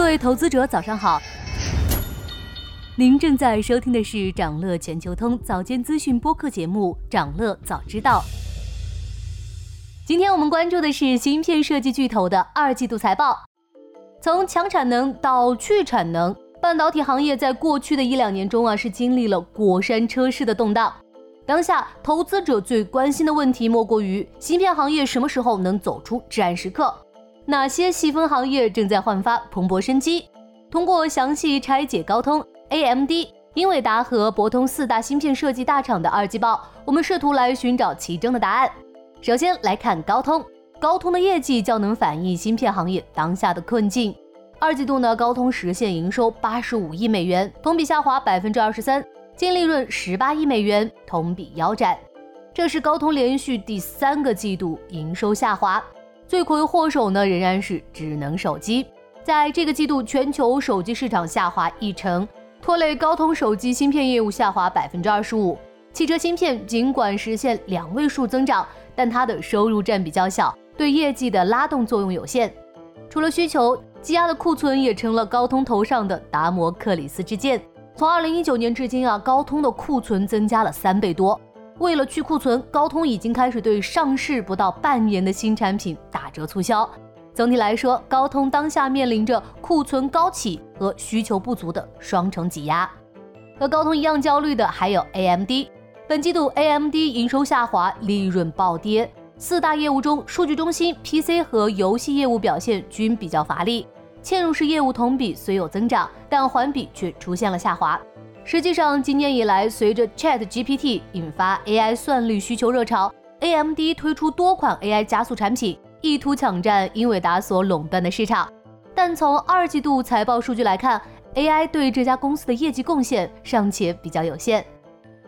各位投资者，早上好。您正在收听的是长乐全球通早间资讯播客节目《长乐早知道》。今天我们关注的是芯片设计巨头的二季度财报。从强产能到去产能，半导体行业在过去的一两年中啊，是经历了过山车式的动荡。当下，投资者最关心的问题莫过于芯片行业什么时候能走出至暗时刻？哪些细分行业正在焕发蓬勃生机？通过详细拆解高通。AMD、英伟达和博通四大芯片设计大厂的二季报，我们试图来寻找其中的答案。首先来看高通，高通的业绩较能反映芯片行业当下的困境。二季度呢，高通实现营收八十五亿美元，同比下滑百分之二十三，净利润十八亿美元，同比腰斩。这是高通连续第三个季度营收下滑，罪魁祸首呢仍然是智能手机。在这个季度，全球手机市场下滑一成。拖累高通手机芯片业务下滑百分之二十五。汽车芯片尽管实现两位数增长，但它的收入占比较小，对业绩的拉动作用有限。除了需求积压的库存，也成了高通头上的达摩克里斯之剑。从二零一九年至今啊，高通的库存增加了三倍多。为了去库存，高通已经开始对上市不到半年的新产品打折促销。总体来说，高通当下面临着库存高企和需求不足的双重挤压。和高通一样焦虑的还有 AMD。本季度 AMD 营收下滑，利润暴跌。四大业务中，数据中心、PC 和游戏业务表现均比较乏力。嵌入式业务同比虽有增长，但环比却出现了下滑。实际上，今年以来，随着 ChatGPT 引发 AI 算力需求热潮，AMD 推出多款 AI 加速产品。意图抢占英伟达所垄断的市场，但从二季度财报数据来看，AI 对这家公司的业绩贡献尚且比较有限。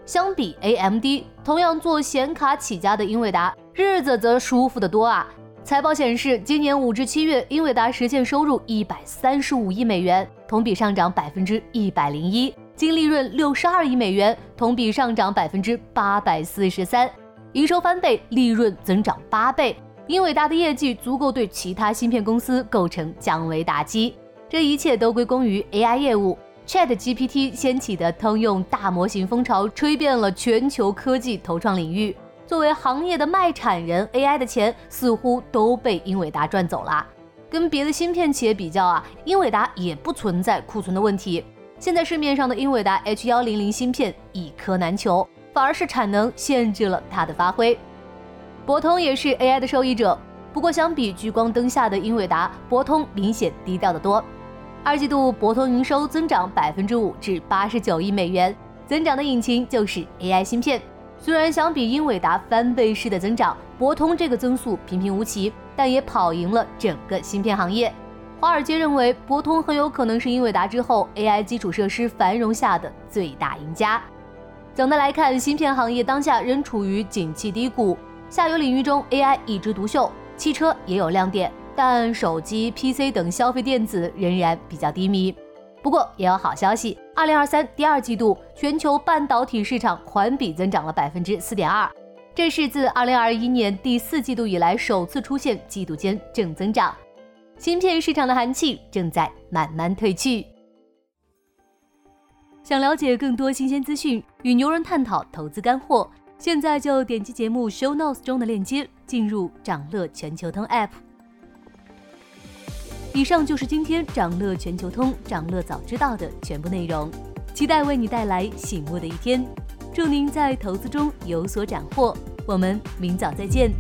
相比 AMD，同样做显卡起家的英伟达，日子则舒服得多啊！财报显示，今年五至七月，英伟达实现收入一百三十五亿美元，同比上涨百分之一百零一；净利润六十二亿美元，同比上涨百分之八百四十三；营收翻倍，利润增长八倍。英伟达的业绩足够对其他芯片公司构成降维打击，这一切都归功于 AI 业务。Chat GPT 掀起的通用大模型风潮，吹遍了全球科技投创领域。作为行业的卖产人，AI 的钱似乎都被英伟达赚走了。跟别的芯片企业比较啊，英伟达也不存在库存的问题。现在市面上的英伟达 H 幺零零芯片一颗难求，反而是产能限制了它的发挥。博通也是 AI 的受益者，不过相比聚光灯下的英伟达，博通明显低调得多。二季度博通营收增长百分之五至八十九亿美元，增长的引擎就是 AI 芯片。虽然相比英伟达翻倍式的增长，博通这个增速平平无奇，但也跑赢了整个芯片行业。华尔街认为，博通很有可能是英伟达之后 AI 基础设施繁荣下的最大赢家。总的来看，芯片行业当下仍处于景气低谷。下游领域中，AI 一枝独秀，汽车也有亮点，但手机、PC 等消费电子仍然比较低迷。不过也有好消息，二零二三第二季度全球半导体市场环比增长了百分之四点二，这是自二零二一年第四季度以来首次出现季度间正增长。芯片市场的寒气正在慢慢褪去。想了解更多新鲜资讯，与牛人探讨投资干货。现在就点击节目 show notes 中的链接，进入掌乐全球通 app。以上就是今天掌乐全球通掌乐早知道的全部内容，期待为你带来醒目的一天。祝您在投资中有所斩获，我们明早再见。